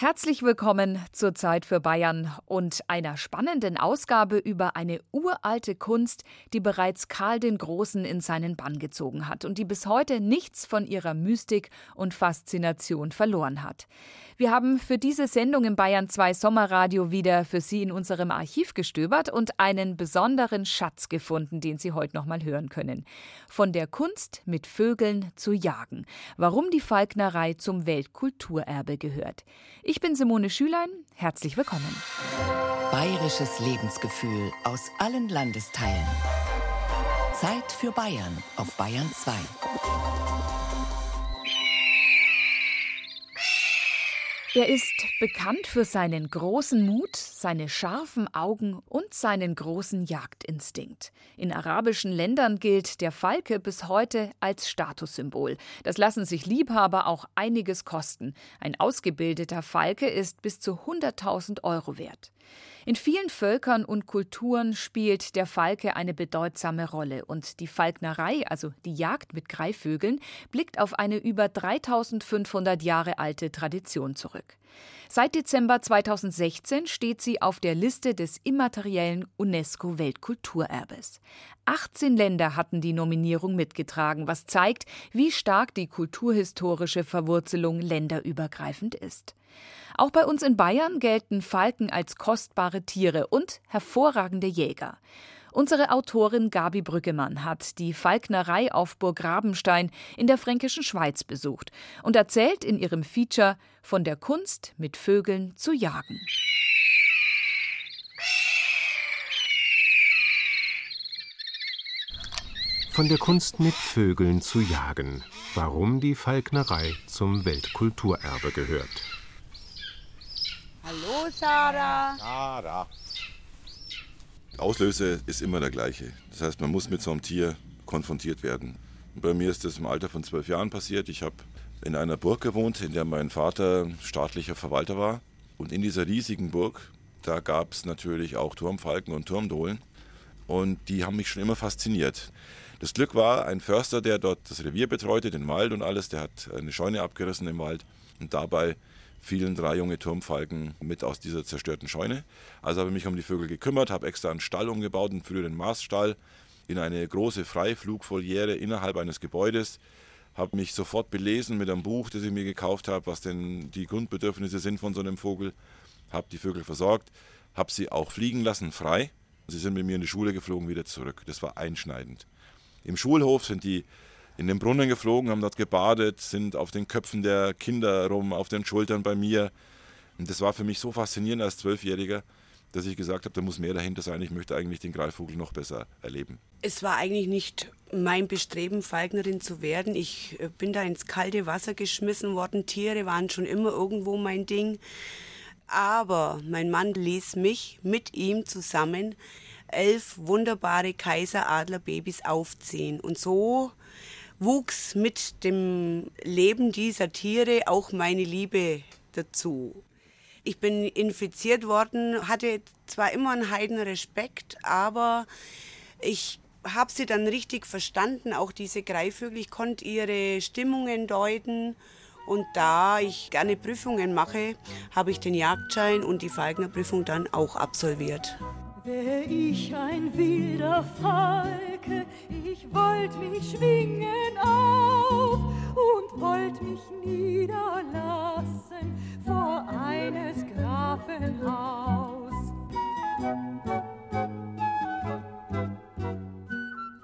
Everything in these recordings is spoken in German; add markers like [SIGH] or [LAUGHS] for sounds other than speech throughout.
Herzlich willkommen zur Zeit für Bayern und einer spannenden Ausgabe über eine uralte Kunst, die bereits Karl den Großen in seinen Bann gezogen hat und die bis heute nichts von ihrer Mystik und Faszination verloren hat. Wir haben für diese Sendung im Bayern 2 Sommerradio wieder für Sie in unserem Archiv gestöbert und einen besonderen Schatz gefunden, den Sie heute noch mal hören können. Von der Kunst mit Vögeln zu jagen. Warum die Falknerei zum Weltkulturerbe gehört. Ich bin Simone Schülein. Herzlich willkommen. Bayerisches Lebensgefühl aus allen Landesteilen. Zeit für Bayern auf Bayern 2. Er ist bekannt für seinen großen Mut, seine scharfen Augen und seinen großen Jagdinstinkt. In arabischen Ländern gilt der Falke bis heute als Statussymbol. Das lassen sich Liebhaber auch einiges kosten. Ein ausgebildeter Falke ist bis zu 100.000 Euro wert. In vielen Völkern und Kulturen spielt der Falke eine bedeutsame Rolle und die Falknerei, also die Jagd mit Greifvögeln, blickt auf eine über 3500 Jahre alte Tradition zurück. Seit Dezember 2016 steht sie auf der Liste des immateriellen UNESCO-Weltkulturerbes. 18 Länder hatten die Nominierung mitgetragen, was zeigt, wie stark die kulturhistorische Verwurzelung länderübergreifend ist. Auch bei uns in Bayern gelten Falken als kostbare Tiere und hervorragende Jäger. Unsere Autorin Gabi Brückemann hat die Falknerei auf Burg Rabenstein in der fränkischen Schweiz besucht und erzählt in ihrem Feature von der Kunst, mit Vögeln zu jagen. Von der Kunst mit Vögeln zu jagen. Warum die Falknerei zum Weltkulturerbe gehört. Hallo Sarah. Sarah. Auslöser ist immer der gleiche. Das heißt, man muss mit so einem Tier konfrontiert werden. Und bei mir ist das im Alter von zwölf Jahren passiert. Ich habe in einer Burg gewohnt, in der mein Vater staatlicher Verwalter war. Und in dieser riesigen Burg, da gab es natürlich auch Turmfalken und Turmdohlen. Und die haben mich schon immer fasziniert. Das Glück war, ein Förster, der dort das Revier betreute, den Wald und alles, der hat eine Scheune abgerissen im Wald. Und dabei fielen drei junge Turmfalken mit aus dieser zerstörten Scheune. Also habe ich mich um die Vögel gekümmert, habe extra einen Stall umgebaut, einen früheren Maststall, in eine große Freiflugvoliere innerhalb eines Gebäudes. Habe mich sofort belesen mit einem Buch, das ich mir gekauft habe, was denn die Grundbedürfnisse sind von so einem Vogel. Habe die Vögel versorgt, habe sie auch fliegen lassen, frei. Sie sind mit mir in die Schule geflogen, wieder zurück. Das war einschneidend. Im Schulhof sind die in den Brunnen geflogen, haben dort gebadet, sind auf den Köpfen der Kinder rum, auf den Schultern bei mir. Und das war für mich so faszinierend als Zwölfjähriger, dass ich gesagt habe, da muss mehr dahinter sein. Ich möchte eigentlich den Greifvogel noch besser erleben. Es war eigentlich nicht mein Bestreben, Falknerin zu werden. Ich äh, bin da ins kalte Wasser geschmissen worden. Tiere waren schon immer irgendwo mein Ding. Aber mein Mann ließ mich mit ihm zusammen elf wunderbare Kaiseradlerbabys aufziehen. Und so wuchs mit dem Leben dieser Tiere auch meine Liebe dazu. Ich bin infiziert worden, hatte zwar immer einen Heidenrespekt, aber ich habe sie dann richtig verstanden, auch diese Greifvögel. Ich konnte ihre Stimmungen deuten. Und da ich gerne Prüfungen mache, habe ich den Jagdschein und die Falknerprüfung dann auch absolviert. Wär ich ein wilder Falke, ich wollt mich schwingen auf und wollt mich niederlassen vor eines Grafen Haus.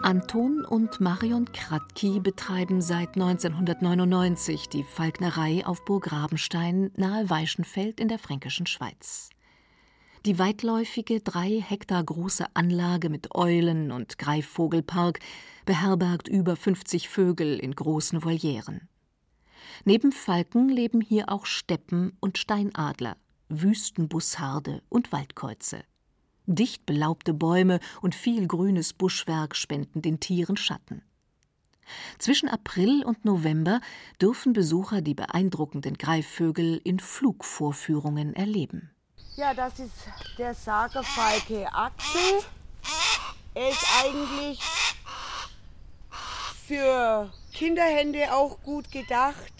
Anton und Marion Kratky betreiben seit 1999 die Falknerei auf Burg Rabenstein nahe Weichenfeld in der fränkischen Schweiz. Die weitläufige, drei Hektar große Anlage mit Eulen- und Greifvogelpark beherbergt über 50 Vögel in großen Volieren. Neben Falken leben hier auch Steppen- und Steinadler, Wüstenbussarde und Waldkäuze. Dicht belaubte Bäume und viel grünes Buschwerk spenden den Tieren Schatten. Zwischen April und November dürfen Besucher die beeindruckenden Greifvögel in Flugvorführungen erleben. Ja, das ist der Sagerfalke Axel. Er ist eigentlich für Kinderhände auch gut gedacht.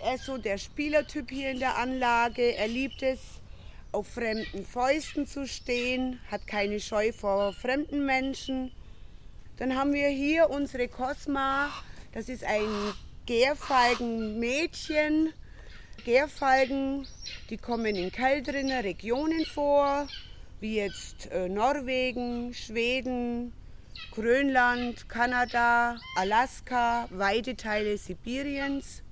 Er ist so der Spielertyp hier in der Anlage. Er liebt es, auf fremden Fäusten zu stehen, hat keine Scheu vor fremden Menschen. Dann haben wir hier unsere Cosma. Das ist ein Gärfalgenmädchen. Gärfalgen, die kommen in kälteren Regionen vor, wie jetzt äh, Norwegen, Schweden, Grönland, Kanada, Alaska, weite Teile Sibiriens.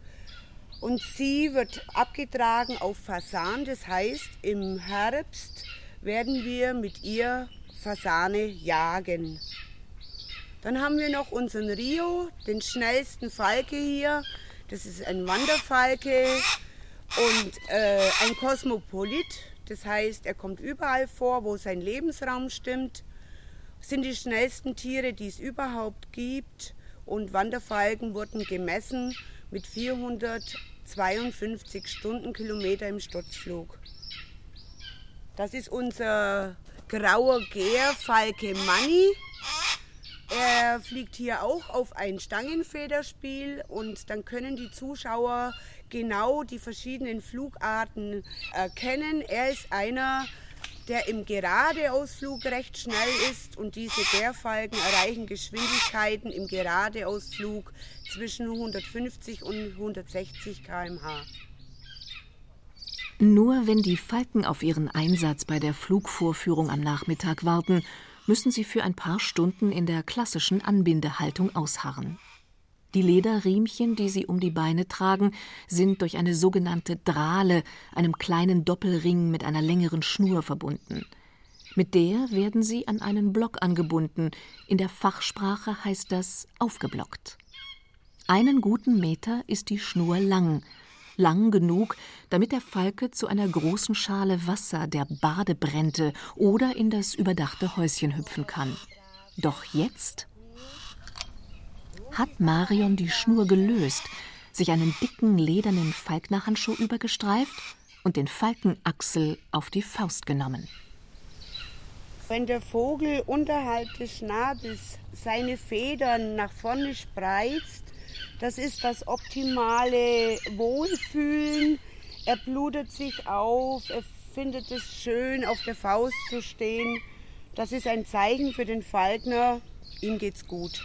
Und sie wird abgetragen auf Fasan, das heißt, im Herbst werden wir mit ihr Fasane jagen. Dann haben wir noch unseren Rio, den schnellsten Falke hier. Das ist ein Wanderfalke und äh, ein Kosmopolit. Das heißt, er kommt überall vor, wo sein Lebensraum stimmt. Sind die schnellsten Tiere, die es überhaupt gibt. Und Wanderfalken wurden gemessen mit 452 Stundenkilometer im Sturzflug. Das ist unser grauer Gärfalke Manni. Er fliegt hier auch auf ein Stangenfederspiel und dann können die Zuschauer genau die verschiedenen Flugarten erkennen. Er ist einer, der im Geradeausflug recht schnell ist und diese Gärfalken erreichen Geschwindigkeiten im Geradeausflug zwischen 150 und 160 km/h. Nur wenn die Falken auf ihren Einsatz bei der Flugvorführung am Nachmittag warten, müssen sie für ein paar Stunden in der klassischen Anbindehaltung ausharren. Die Lederriemchen, die sie um die Beine tragen, sind durch eine sogenannte Drahle, einem kleinen Doppelring mit einer längeren Schnur verbunden. Mit der werden sie an einen Block angebunden. In der Fachsprache heißt das aufgeblockt. Einen guten Meter ist die Schnur lang, lang genug, damit der Falke zu einer großen Schale Wasser der Badebrente oder in das überdachte Häuschen hüpfen kann. Doch jetzt hat Marion die Schnur gelöst, sich einen dicken ledernen Falknerhandschuh übergestreift und den Falkenachsel auf die Faust genommen. Wenn der Vogel unterhalb des Schnabels seine Federn nach vorne spreizt, das ist das optimale Wohlfühlen. Er blutet sich auf, er findet es schön, auf der Faust zu stehen. Das ist ein Zeichen für den Falkner, ihm geht's gut.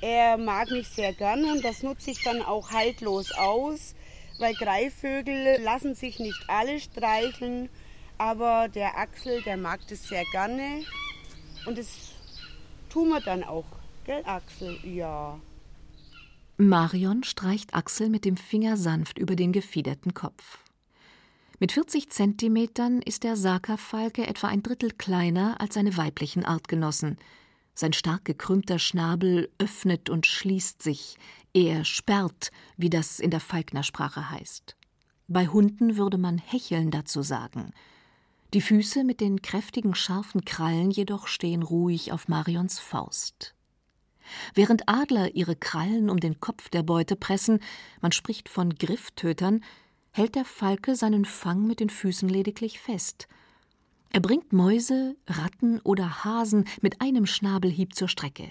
Er mag mich sehr gern und das nutze ich dann auch haltlos aus, weil Greifvögel lassen sich nicht alle streicheln, aber der Axel, der mag das sehr gerne und das tun wir dann auch. Gell, Axel? Ja. Marion streicht Axel mit dem Finger sanft über den gefiederten Kopf. Mit 40 Zentimetern ist der Saka-Falke etwa ein Drittel kleiner als seine weiblichen Artgenossen. Sein stark gekrümmter Schnabel öffnet und schließt sich, er sperrt, wie das in der Falknersprache heißt. Bei Hunden würde man hecheln dazu sagen. Die Füße mit den kräftigen, scharfen Krallen jedoch stehen ruhig auf Marions Faust. Während Adler ihre Krallen um den Kopf der Beute pressen, man spricht von Grifftötern, hält der Falke seinen Fang mit den Füßen lediglich fest. Er bringt Mäuse, Ratten oder Hasen mit einem Schnabelhieb zur Strecke.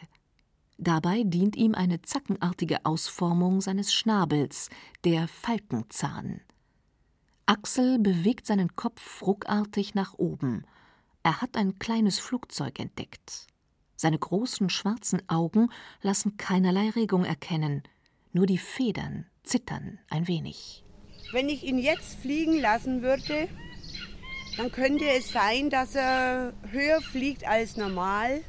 Dabei dient ihm eine zackenartige Ausformung seines Schnabels, der Falkenzahn. Axel bewegt seinen Kopf ruckartig nach oben. Er hat ein kleines Flugzeug entdeckt. Seine großen schwarzen Augen lassen keinerlei Regung erkennen, nur die Federn zittern ein wenig. Wenn ich ihn jetzt fliegen lassen würde, dann könnte es sein, dass er höher fliegt als normal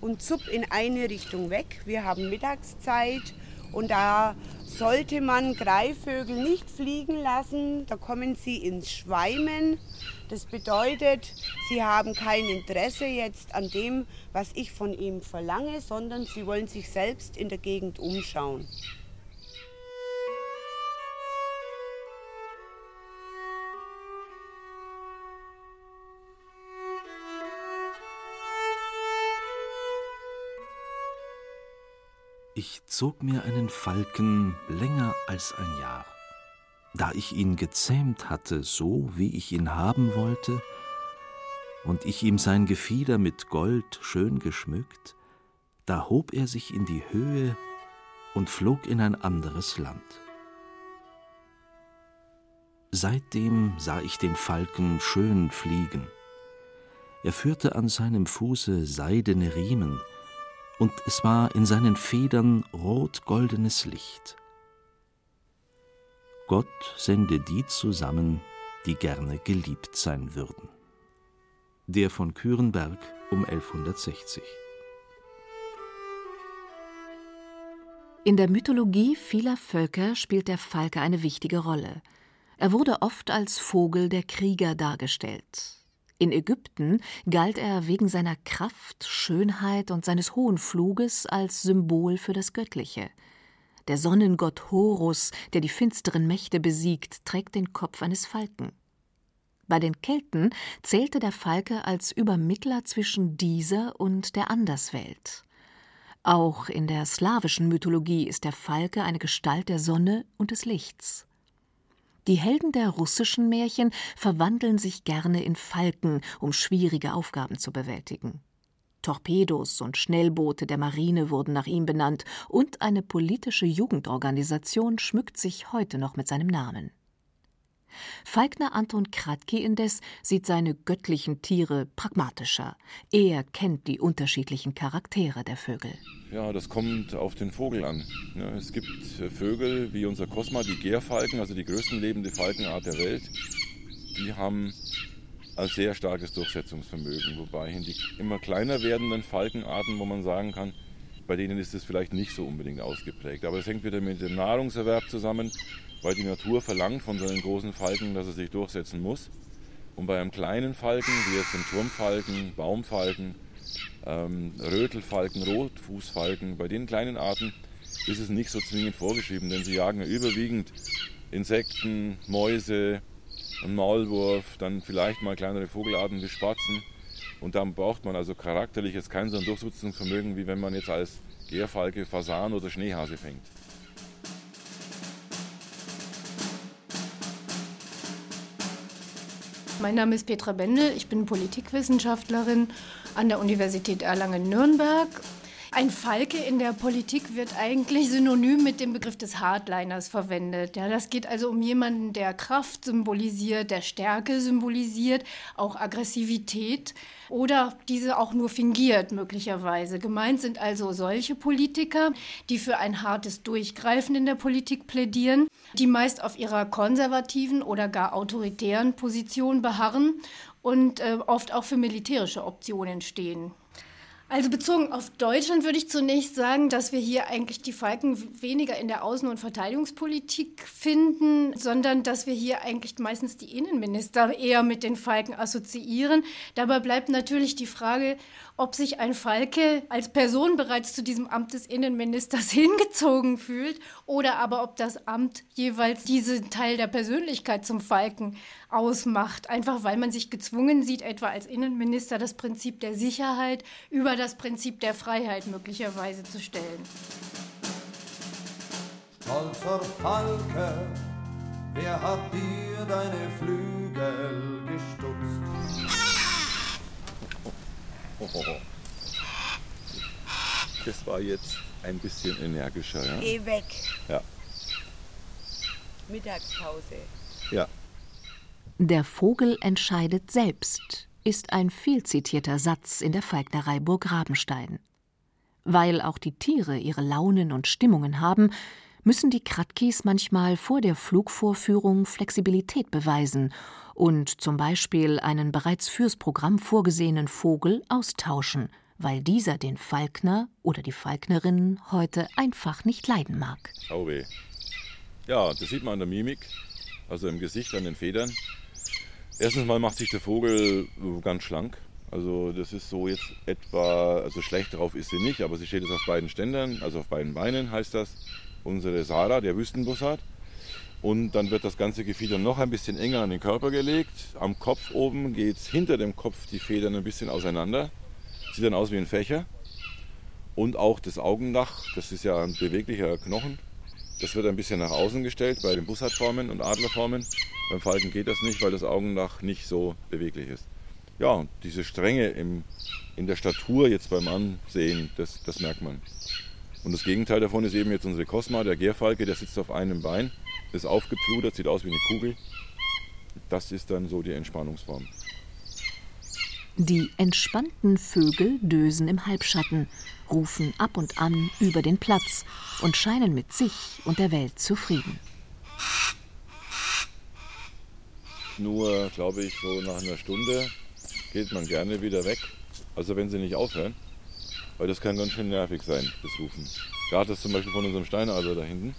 und zupp in eine Richtung weg. Wir haben Mittagszeit und da sollte man Greifvögel nicht fliegen lassen. Da kommen sie ins Schweimen das bedeutet, sie haben kein Interesse jetzt an dem, was ich von ihm verlange, sondern sie wollen sich selbst in der Gegend umschauen. Ich zog mir einen Falken länger als ein Jahr. Da ich ihn gezähmt hatte, so wie ich ihn haben wollte, und ich ihm sein Gefieder mit Gold schön geschmückt, da hob er sich in die Höhe und flog in ein anderes Land. Seitdem sah ich den Falken schön fliegen. Er führte an seinem Fuße seidene Riemen, und es war in seinen Federn rot-goldenes Licht. Gott sende die zusammen, die gerne geliebt sein würden. Der von Kürenberg um 1160. In der Mythologie vieler Völker spielt der Falke eine wichtige Rolle. Er wurde oft als Vogel der Krieger dargestellt. In Ägypten galt er wegen seiner Kraft, Schönheit und seines hohen Fluges als Symbol für das Göttliche. Der Sonnengott Horus, der die finsteren Mächte besiegt, trägt den Kopf eines Falken. Bei den Kelten zählte der Falke als Übermittler zwischen dieser und der Anderswelt. Auch in der slawischen Mythologie ist der Falke eine Gestalt der Sonne und des Lichts. Die Helden der russischen Märchen verwandeln sich gerne in Falken, um schwierige Aufgaben zu bewältigen. Torpedos und Schnellboote der Marine wurden nach ihm benannt, und eine politische Jugendorganisation schmückt sich heute noch mit seinem Namen. Falkner Anton Kratky indes sieht seine göttlichen Tiere pragmatischer. Er kennt die unterschiedlichen Charaktere der Vögel. Ja, das kommt auf den Vogel an. Es gibt äh, Vögel wie unser Kosma, die Gärfalken, also die größten lebende Falkenart der Welt. Die haben ein sehr starkes Durchsetzungsvermögen, wobei die immer kleiner werdenden Falkenarten, wo man sagen kann, bei denen ist es vielleicht nicht so unbedingt ausgeprägt. Aber es hängt wieder mit dem Nahrungserwerb zusammen weil die Natur verlangt von seinen großen Falken, dass er sich durchsetzen muss. Und bei einem kleinen Falken, wie jetzt dem Turmfalken, Baumfalken, ähm, Rötelfalken, Rotfußfalken, bei den kleinen Arten ist es nicht so zwingend vorgeschrieben, denn sie jagen ja überwiegend Insekten, Mäuse, einen Maulwurf, dann vielleicht mal kleinere Vogelarten wie Spatzen. Und dann braucht man also charakterlich jetzt kein so ein Durchsetzungsvermögen, wie wenn man jetzt als Gärfalke, Fasan oder Schneehase fängt. Mein Name ist Petra Bendel, ich bin Politikwissenschaftlerin an der Universität Erlangen-Nürnberg. Ein Falke in der Politik wird eigentlich synonym mit dem Begriff des Hardliners verwendet. Ja, das geht also um jemanden, der Kraft symbolisiert, der Stärke symbolisiert, auch Aggressivität oder diese auch nur fingiert möglicherweise. Gemeint sind also solche Politiker, die für ein hartes Durchgreifen in der Politik plädieren, die meist auf ihrer konservativen oder gar autoritären Position beharren und äh, oft auch für militärische Optionen stehen. Also bezogen auf Deutschland würde ich zunächst sagen, dass wir hier eigentlich die Falken weniger in der Außen- und Verteidigungspolitik finden, sondern dass wir hier eigentlich meistens die Innenminister eher mit den Falken assoziieren. Dabei bleibt natürlich die Frage, ob sich ein Falke als Person bereits zu diesem Amt des Innenministers [LAUGHS] hingezogen fühlt oder aber ob das Amt jeweils diesen Teil der Persönlichkeit zum Falken ausmacht, einfach weil man sich gezwungen sieht, etwa als Innenminister das Prinzip der Sicherheit über das Prinzip der Freiheit möglicherweise zu stellen. Stolzer Falke, wer hat dir deine Flügel gestutzt? [LAUGHS] Das war jetzt ein bisschen energischer, ja? Geh weg. Ja. Mittagspause. Ja. Der Vogel entscheidet selbst, ist ein viel zitierter Satz in der Falknerei Burg Rabenstein. Weil auch die Tiere ihre Launen und Stimmungen haben, müssen die Kratkis manchmal vor der Flugvorführung Flexibilität beweisen und zum Beispiel einen bereits fürs Programm vorgesehenen Vogel austauschen, weil dieser den Falkner oder die Falknerin heute einfach nicht leiden mag. Oh weh. Ja, das sieht man an der Mimik, also im Gesicht, an den Federn. Erstens mal macht sich der Vogel ganz schlank. Also das ist so jetzt etwa, also schlecht drauf ist sie nicht, aber sie steht jetzt auf beiden Ständern, also auf beiden Beinen heißt das unsere Sarah, der Wüstenbussard. Und dann wird das ganze Gefieder noch ein bisschen enger an den Körper gelegt. Am Kopf oben geht es hinter dem Kopf die Federn ein bisschen auseinander. Sieht dann aus wie ein Fächer. Und auch das Augennach, das ist ja ein beweglicher Knochen, das wird ein bisschen nach außen gestellt bei den Bussardformen und Adlerformen. Beim Falken geht das nicht, weil das Augennach nicht so beweglich ist. Ja, diese Strenge im, in der Statur jetzt beim Ansehen, das, das merkt man. Und das Gegenteil davon ist eben jetzt unsere Cosma, der Gärfalke, der sitzt auf einem Bein, ist aufgepludert, sieht aus wie eine Kugel. Das ist dann so die Entspannungsform. Die entspannten Vögel dösen im Halbschatten, rufen ab und an über den Platz und scheinen mit sich und der Welt zufrieden. Nur, glaube ich, so nach einer Stunde geht man gerne wieder weg. Also wenn sie nicht aufhören, weil das kann ganz schön nervig sein, das Rufen. Gerade das zum Beispiel von unserem Steinadler da hinten.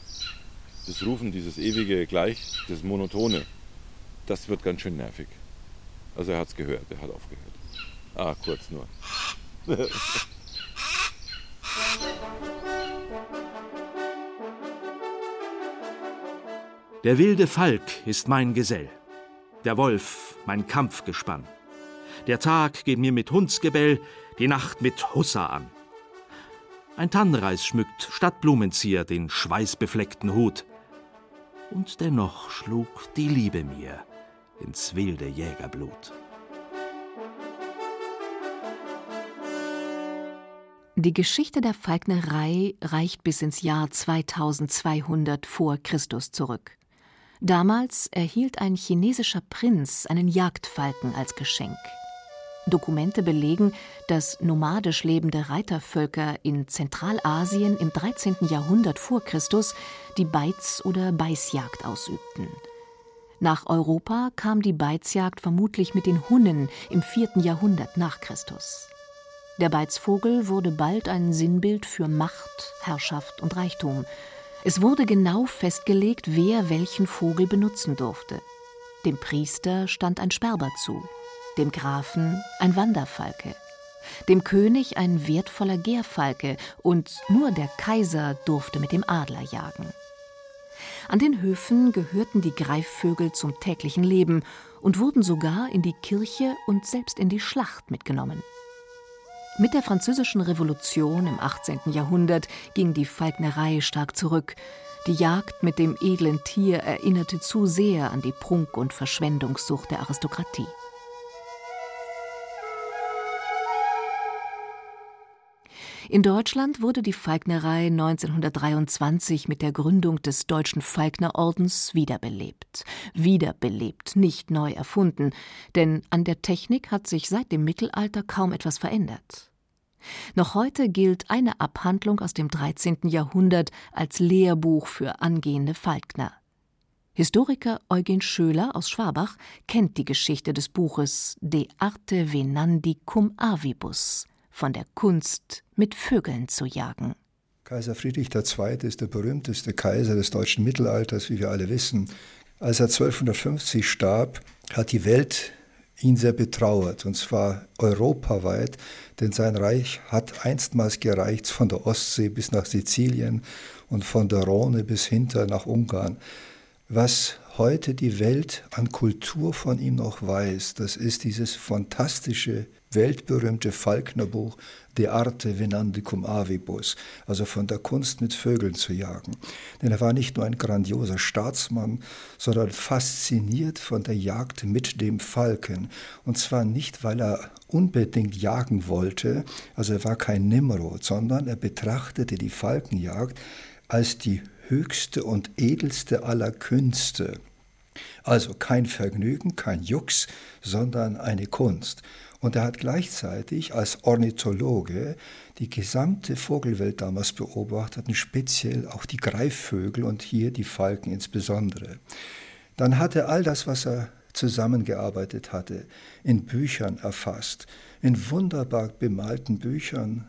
Das Rufen, dieses ewige Gleich, das Monotone, das wird ganz schön nervig. Also er hat es gehört, er hat aufgehört. Ah, kurz nur. [LAUGHS] Der wilde Falk ist mein Gesell, der Wolf mein Kampfgespann. Der Tag geht mir mit Hundsgebell, die Nacht mit Hussa an. Ein Tannenreis schmückt statt Blumenzieher den schweißbefleckten Hut. Und dennoch schlug die Liebe mir ins wilde Jägerblut. Die Geschichte der Falknerei reicht bis ins Jahr 2200 vor Christus zurück. Damals erhielt ein chinesischer Prinz einen Jagdfalken als Geschenk. Dokumente belegen, dass nomadisch lebende Reitervölker in Zentralasien im 13. Jahrhundert vor Christus die Beiz- oder Beißjagd ausübten. Nach Europa kam die Beizjagd vermutlich mit den Hunnen im 4. Jahrhundert nach Christus. Der Beizvogel wurde bald ein Sinnbild für Macht, Herrschaft und Reichtum. Es wurde genau festgelegt, wer welchen Vogel benutzen durfte. Dem Priester stand ein Sperber zu, dem Grafen ein Wanderfalke, dem König ein wertvoller Gärfalke und nur der Kaiser durfte mit dem Adler jagen. An den Höfen gehörten die Greifvögel zum täglichen Leben und wurden sogar in die Kirche und selbst in die Schlacht mitgenommen. Mit der Französischen Revolution im 18. Jahrhundert ging die Falknerei stark zurück. Die Jagd mit dem edlen Tier erinnerte zu sehr an die Prunk- und Verschwendungssucht der Aristokratie. In Deutschland wurde die Falknerei 1923 mit der Gründung des Deutschen Falknerordens wiederbelebt. Wiederbelebt, nicht neu erfunden, denn an der Technik hat sich seit dem Mittelalter kaum etwas verändert. Noch heute gilt eine Abhandlung aus dem 13. Jahrhundert als Lehrbuch für angehende Falkner. Historiker Eugen Schöler aus Schwabach kennt die Geschichte des Buches De arte venandi cum avibus von der Kunst, mit Vögeln zu jagen. Kaiser Friedrich II. ist der berühmteste Kaiser des deutschen Mittelalters, wie wir alle wissen. Als er 1250 starb, hat die Welt ihn sehr betrauert, und zwar europaweit, denn sein Reich hat einstmals gereicht von der Ostsee bis nach Sizilien und von der Rhone bis hinter nach Ungarn. Was heute die Welt an Kultur von ihm noch weiß, das ist dieses fantastische weltberühmte Falknerbuch De arte venandi cum avibus, also von der Kunst mit Vögeln zu jagen. Denn er war nicht nur ein grandioser Staatsmann, sondern fasziniert von der Jagd mit dem Falken. Und zwar nicht, weil er unbedingt jagen wollte, also er war kein Nimrod, sondern er betrachtete die Falkenjagd als die höchste und edelste aller Künste. Also kein Vergnügen, kein Jux, sondern eine Kunst. Und er hat gleichzeitig als Ornithologe die gesamte Vogelwelt damals beobachtet, und speziell auch die Greifvögel und hier die Falken insbesondere. Dann hat er all das, was er zusammengearbeitet hatte, in Büchern erfasst, in wunderbar bemalten Büchern.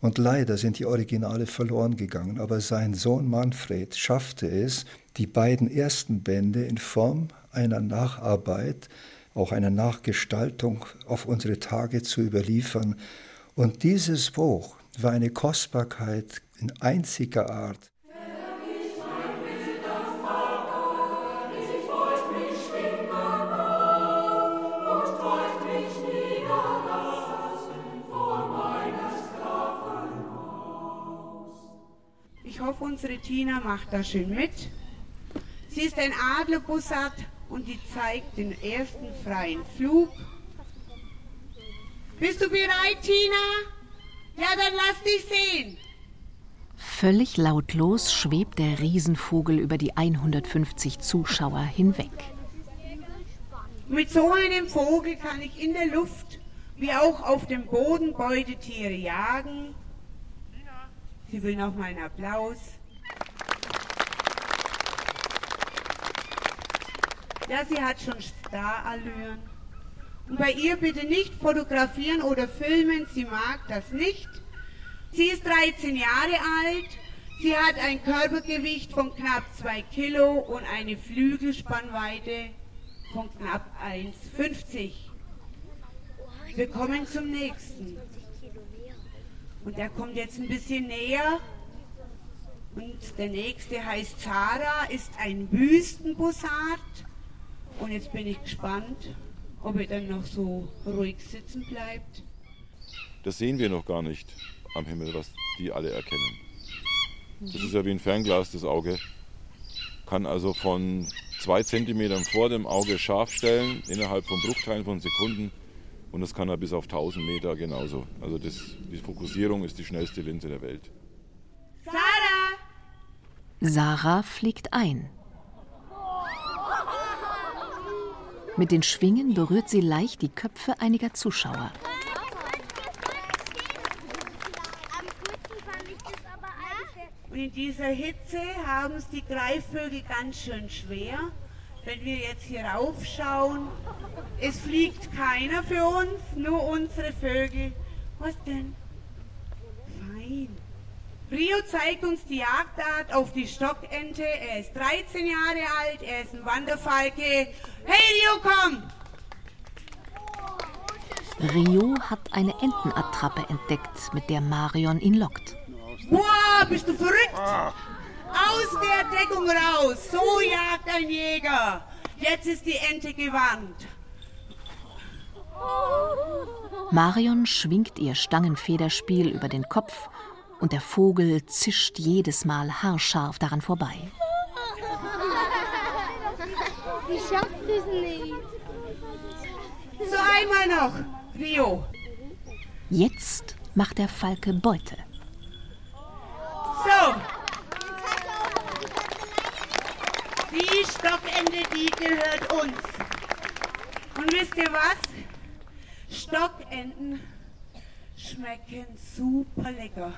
Und leider sind die Originale verloren gegangen, aber sein Sohn Manfred schaffte es, die beiden ersten Bände in Form einer Nacharbeit auch eine Nachgestaltung auf unsere Tage zu überliefern. Und dieses Buch war eine Kostbarkeit in einziger Art. Ich hoffe, unsere Tina macht da schön mit. Sie ist ein Adlerbussard und die zeigt den ersten freien Flug. Bist du bereit, Tina? Ja, dann lass dich sehen. Völlig lautlos schwebt der Riesenvogel über die 150 Zuschauer hinweg. Mit so einem Vogel kann ich in der Luft wie auch auf dem Boden Beutetiere jagen. Sie will noch mal einen Applaus. Ja, sie hat schon Starallüren. Und bei ihr bitte nicht fotografieren oder filmen, sie mag das nicht. Sie ist 13 Jahre alt, sie hat ein Körpergewicht von knapp 2 Kilo und eine Flügelspannweite von knapp 1,50. Wir kommen zum nächsten. Und der kommt jetzt ein bisschen näher. Und der nächste heißt Zara, ist ein Wüstenbussard. Und jetzt bin ich gespannt, ob er dann noch so ruhig sitzen bleibt. Das sehen wir noch gar nicht am Himmel, was die alle erkennen. Das ist ja wie ein Fernglas, das Auge. Kann also von zwei Zentimetern vor dem Auge scharf stellen, innerhalb von Bruchteilen von Sekunden. Und das kann er bis auf 1000 Meter genauso. Also das, die Fokussierung ist die schnellste Linse der Welt. Sarah! Sarah fliegt ein. Mit den Schwingen berührt sie leicht die Köpfe einiger Zuschauer. Und in dieser Hitze haben es die Greifvögel ganz schön schwer. Wenn wir jetzt hier raufschauen, es fliegt keiner für uns, nur unsere Vögel. Was denn? Fein. Rio zeigt uns die Jagdart auf die Stockente. Er ist 13 Jahre alt, er ist ein Wanderfalke. Hey Rio, komm! Rio hat eine Entenattrappe entdeckt, mit der Marion ihn lockt. Wow, bist du verrückt? Aus der Deckung raus. So jagt ein Jäger. Jetzt ist die Ente gewandt. Marion schwingt ihr Stangenfederspiel über den Kopf und der Vogel zischt jedes Mal haarscharf daran vorbei. Ich schaff das nicht. So einmal noch, Rio. Jetzt macht der Falke Beute. So. Die Stockende, die gehört uns. Und wisst ihr was? Stockenten schmecken super lecker.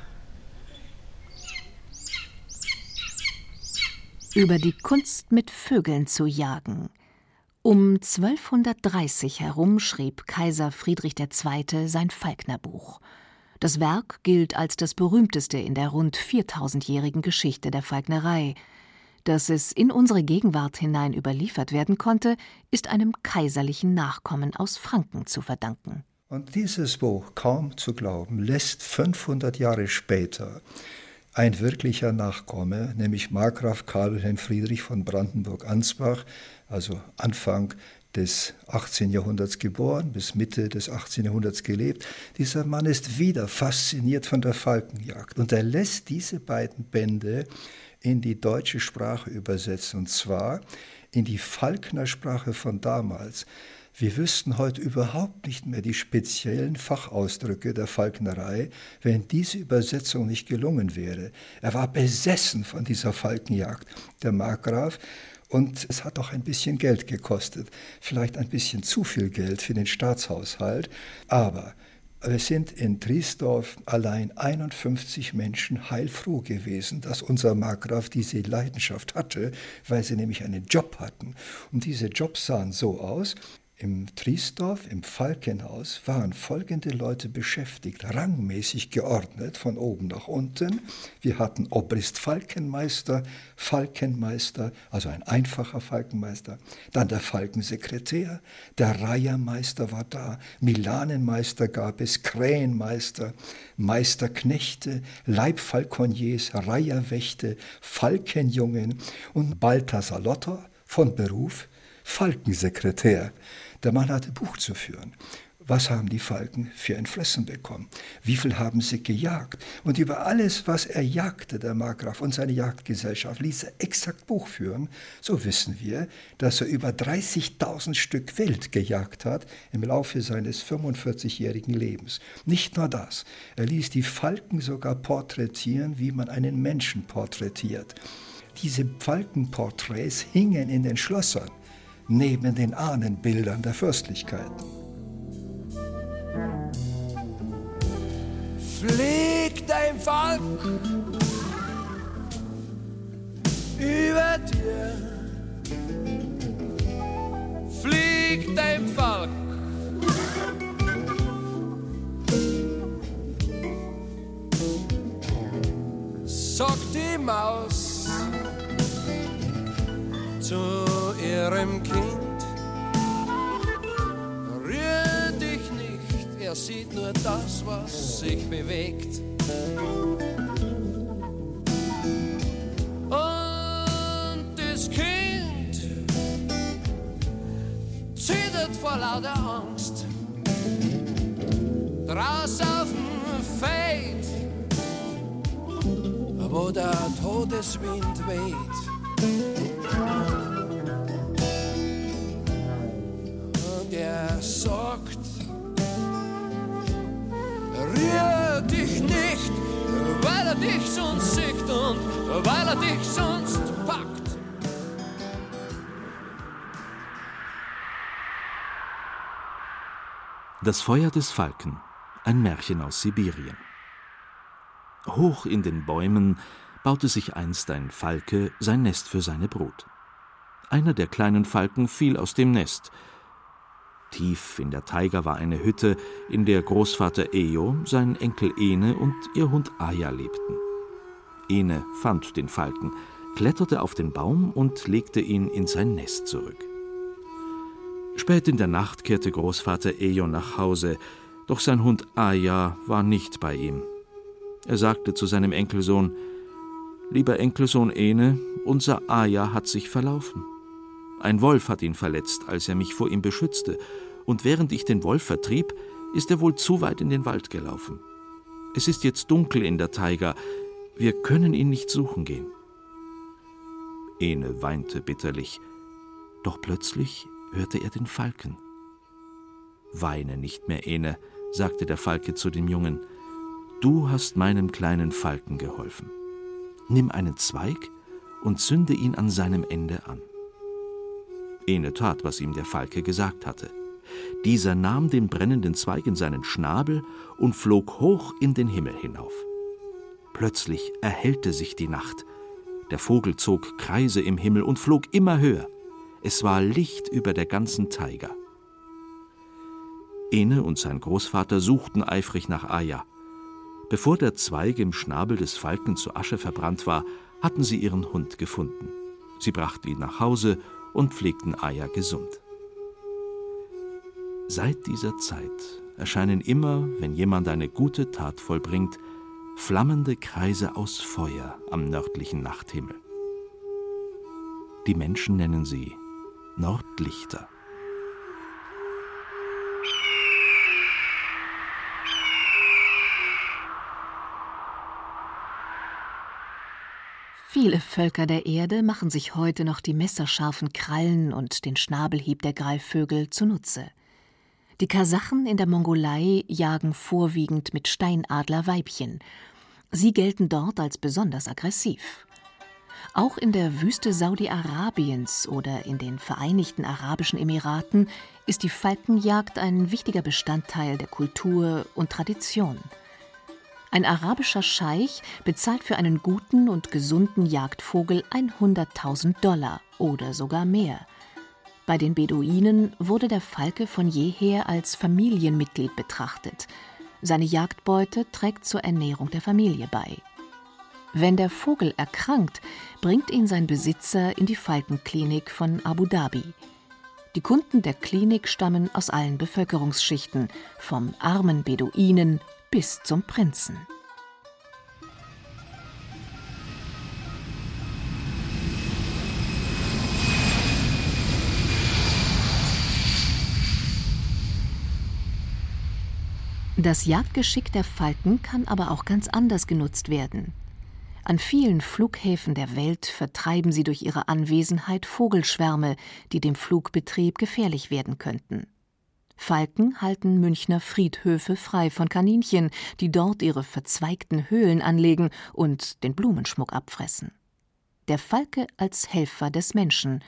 Über die Kunst mit Vögeln zu jagen. Um 1230 herum schrieb Kaiser Friedrich II. sein Falknerbuch. Das Werk gilt als das berühmteste in der rund 4000-jährigen Geschichte der Falknerei. Dass es in unsere Gegenwart hinein überliefert werden konnte, ist einem kaiserlichen Nachkommen aus Franken zu verdanken. Und dieses Buch, kaum zu glauben, lässt 500 Jahre später ein wirklicher Nachkomme, nämlich Markgraf Karl Wilhelm Friedrich von Brandenburg-Ansbach, also Anfang des 18. Jahrhunderts geboren, bis Mitte des 18. Jahrhunderts gelebt. Dieser Mann ist wieder fasziniert von der Falkenjagd und er lässt diese beiden Bände in die deutsche Sprache übersetzen, und zwar in die Falknersprache von damals. Wir wüssten heute überhaupt nicht mehr die speziellen Fachausdrücke der Falknerei, wenn diese Übersetzung nicht gelungen wäre. Er war besessen von dieser Falkenjagd, der Markgraf, und es hat auch ein bisschen Geld gekostet, vielleicht ein bisschen zu viel Geld für den Staatshaushalt, aber wir sind in Triesdorf allein 51 Menschen heilfroh gewesen, dass unser Markgraf diese Leidenschaft hatte, weil sie nämlich einen Job hatten. Und diese Jobs sahen so aus, im Triesdorf, im Falkenhaus, waren folgende Leute beschäftigt, rangmäßig geordnet, von oben nach unten. Wir hatten Obrist Falkenmeister, Falkenmeister, also ein einfacher Falkenmeister, dann der Falkensekretär, der Reihermeister war da, Milanenmeister gab es, Krähenmeister, Meisterknechte, Leibfalkoniers, Reiherwächte, Falkenjungen und Balthasar Lotter von Beruf Falkensekretär. Der Mann hatte Buch zu führen. was haben die Falken für ein Fressen bekommen? Wie viel haben sie gejagt? Und über alles, was er jagte, der Markgraf und seine Jagdgesellschaft, ließ er exakt Buch führen. So wissen wir, dass er über 30.000 Stück Wild gejagt hat im Laufe seines 45-jährigen Lebens. Nicht nur das, er ließ die Falken sogar porträtieren, wie man einen Menschen porträtiert. Diese Falkenporträts hingen in den Schlössern neben den Ahnenbildern der Fürstlichkeiten. Fliegt ein Falk über dir. Fliegt ein Falk. Sagt die Maus zu ihrem Kind. er sieht nur das, was sich bewegt. Und das Kind zittert vor lauter Angst. Draus auf dem Feld, wo der Todeswind weht. Er sagt, rühr dich nicht, weil er dich sonst sieht und weil er dich sonst packt. Das Feuer des Falken, ein Märchen aus Sibirien. Hoch in den Bäumen baute sich einst ein Falke sein Nest für seine Brut. Einer der kleinen Falken fiel aus dem Nest, Tief in der Taiga war eine Hütte, in der Großvater Ejo, sein Enkel Ene und ihr Hund Aya lebten. Ene fand den Falken, kletterte auf den Baum und legte ihn in sein Nest zurück. Spät in der Nacht kehrte Großvater Ejo nach Hause, doch sein Hund Aya war nicht bei ihm. Er sagte zu seinem Enkelsohn: Lieber Enkelsohn Ene, unser Aya hat sich verlaufen. Ein Wolf hat ihn verletzt, als er mich vor ihm beschützte, und während ich den Wolf vertrieb, ist er wohl zu weit in den Wald gelaufen. Es ist jetzt dunkel in der Taiga, wir können ihn nicht suchen gehen. Ene weinte bitterlich, doch plötzlich hörte er den Falken. Weine nicht mehr, Ene, sagte der Falke zu dem Jungen, du hast meinem kleinen Falken geholfen. Nimm einen Zweig und zünde ihn an seinem Ende an. Ene tat, was ihm der Falke gesagt hatte. Dieser nahm den brennenden Zweig in seinen Schnabel und flog hoch in den Himmel hinauf. Plötzlich erhellte sich die Nacht. Der Vogel zog Kreise im Himmel und flog immer höher. Es war Licht über der ganzen Taiga. Ene und sein Großvater suchten eifrig nach Aya. Bevor der Zweig im Schnabel des Falken zu Asche verbrannt war, hatten sie ihren Hund gefunden. Sie brachten ihn nach Hause und pflegten Aya gesund. Seit dieser Zeit erscheinen immer, wenn jemand eine gute Tat vollbringt, flammende Kreise aus Feuer am nördlichen Nachthimmel. Die Menschen nennen sie Nordlichter. Viele Völker der Erde machen sich heute noch die messerscharfen Krallen und den Schnabelhieb der Greifvögel zunutze. Die Kasachen in der Mongolei jagen vorwiegend mit Steinadler Weibchen. Sie gelten dort als besonders aggressiv. Auch in der Wüste Saudi-Arabiens oder in den Vereinigten Arabischen Emiraten ist die Falkenjagd ein wichtiger Bestandteil der Kultur und Tradition. Ein arabischer Scheich bezahlt für einen guten und gesunden Jagdvogel 100.000 Dollar oder sogar mehr. Bei den Beduinen wurde der Falke von jeher als Familienmitglied betrachtet. Seine Jagdbeute trägt zur Ernährung der Familie bei. Wenn der Vogel erkrankt, bringt ihn sein Besitzer in die Falkenklinik von Abu Dhabi. Die Kunden der Klinik stammen aus allen Bevölkerungsschichten, vom armen Beduinen bis zum Prinzen. Das Jagdgeschick der Falken kann aber auch ganz anders genutzt werden. An vielen Flughäfen der Welt vertreiben sie durch ihre Anwesenheit Vogelschwärme, die dem Flugbetrieb gefährlich werden könnten. Falken halten Münchner Friedhöfe frei von Kaninchen, die dort ihre verzweigten Höhlen anlegen und den Blumenschmuck abfressen. Der Falke als Helfer des Menschen.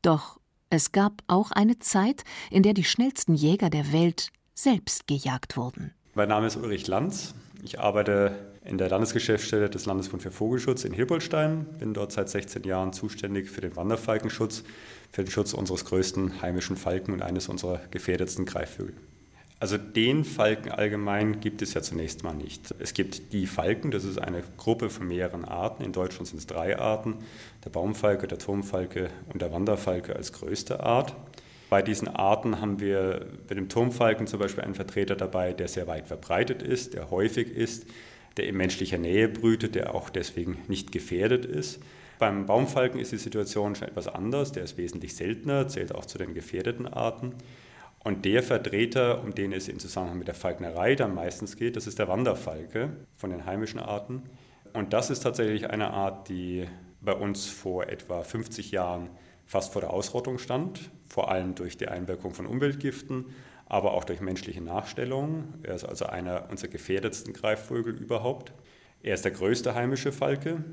Doch es gab auch eine Zeit, in der die schnellsten Jäger der Welt selbst gejagt wurden. Mein Name ist Ulrich Lanz. Ich arbeite in der Landesgeschäftsstelle des Landesbund für Vogelschutz in Hilbolstein, bin dort seit 16 Jahren zuständig für den Wanderfalkenschutz, für den Schutz unseres größten heimischen Falken und eines unserer gefährdetsten Greifvögel. Also den Falken allgemein gibt es ja zunächst mal nicht. Es gibt die Falken, das ist eine Gruppe von mehreren Arten. In Deutschland sind es drei Arten, der Baumfalke, der Turmfalke und der Wanderfalke als größte Art. Bei diesen Arten haben wir bei dem Turmfalken zum Beispiel einen Vertreter dabei, der sehr weit verbreitet ist, der häufig ist, der in menschlicher Nähe brütet, der auch deswegen nicht gefährdet ist. Beim Baumfalken ist die Situation schon etwas anders, der ist wesentlich seltener, zählt auch zu den gefährdeten Arten. Und der Vertreter, um den es im Zusammenhang mit der Falknerei dann meistens geht, das ist der Wanderfalke von den heimischen Arten. Und das ist tatsächlich eine Art, die bei uns vor etwa 50 Jahren fast vor der Ausrottung stand, vor allem durch die Einwirkung von Umweltgiften, aber auch durch menschliche Nachstellungen. Er ist also einer unserer gefährdetsten Greifvögel überhaupt. Er ist der größte heimische Falke